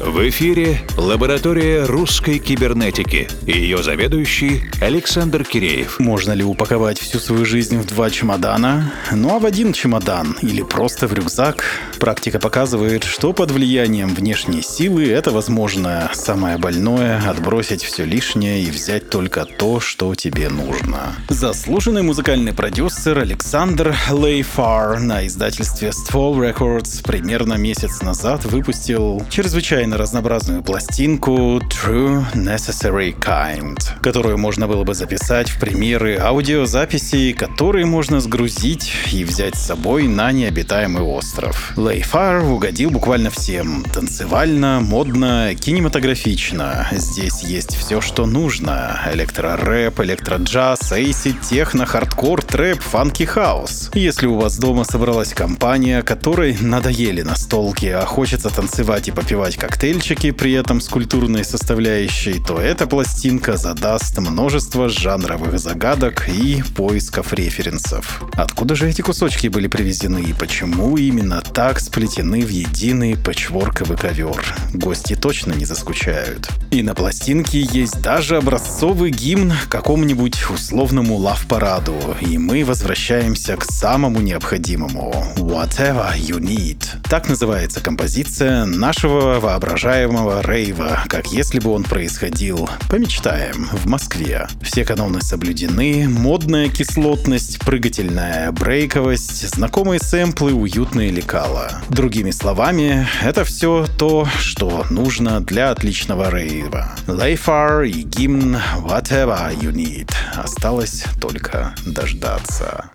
В эфире лаборатория русской кибернетики ее заведующий Александр Киреев. Можно ли упаковать всю свою жизнь в два чемодана? Ну а в один чемодан или просто в рюкзак? Практика показывает, что под влиянием внешней силы это возможно самое больное — отбросить все лишнее и взять только то, что тебе нужно. Заслуженный музыкальный продюсер Александр Лейфар на издательстве Ствол Records примерно месяц назад выпустил чрезвычайно разнообразную пластинку True Necessary Kind, которую можно было бы записать в примеры аудиозаписей, которые можно сгрузить и взять с собой на необитаемый остров. Lay-Far угодил буквально всем. Танцевально, модно, кинематографично. Здесь есть все, что нужно. Электрорэп, электроджаз, acid, техно, хардкор, трэп, фанки, хаус. Если у вас дома собралась компания, которой надоели настолки, а хочется танцевать и попивать коктейльчики, при этом с культурной составляющей, то эта пластинка задаст множество жанровых загадок и поисков референсов. Откуда же эти кусочки были привезены и почему именно так сплетены в единый патчворковый ковер? Гости точно не заскучают. И на пластинке есть даже образцовый гимн какому-нибудь условному лав-параду, и мы возвращаемся к самому необходимому — Whatever You Need. Так называется композиция нашего воображаемого рейва, как если бы он происходил, помечтаем, в Москве. Все каноны соблюдены, модная кислотность, прыгательная брейковость, знакомые сэмплы, уютные лекала. Другими словами, это все то, что нужно для отличного рейва. Layfar и гимн Whatever You Need. Осталось только дождаться.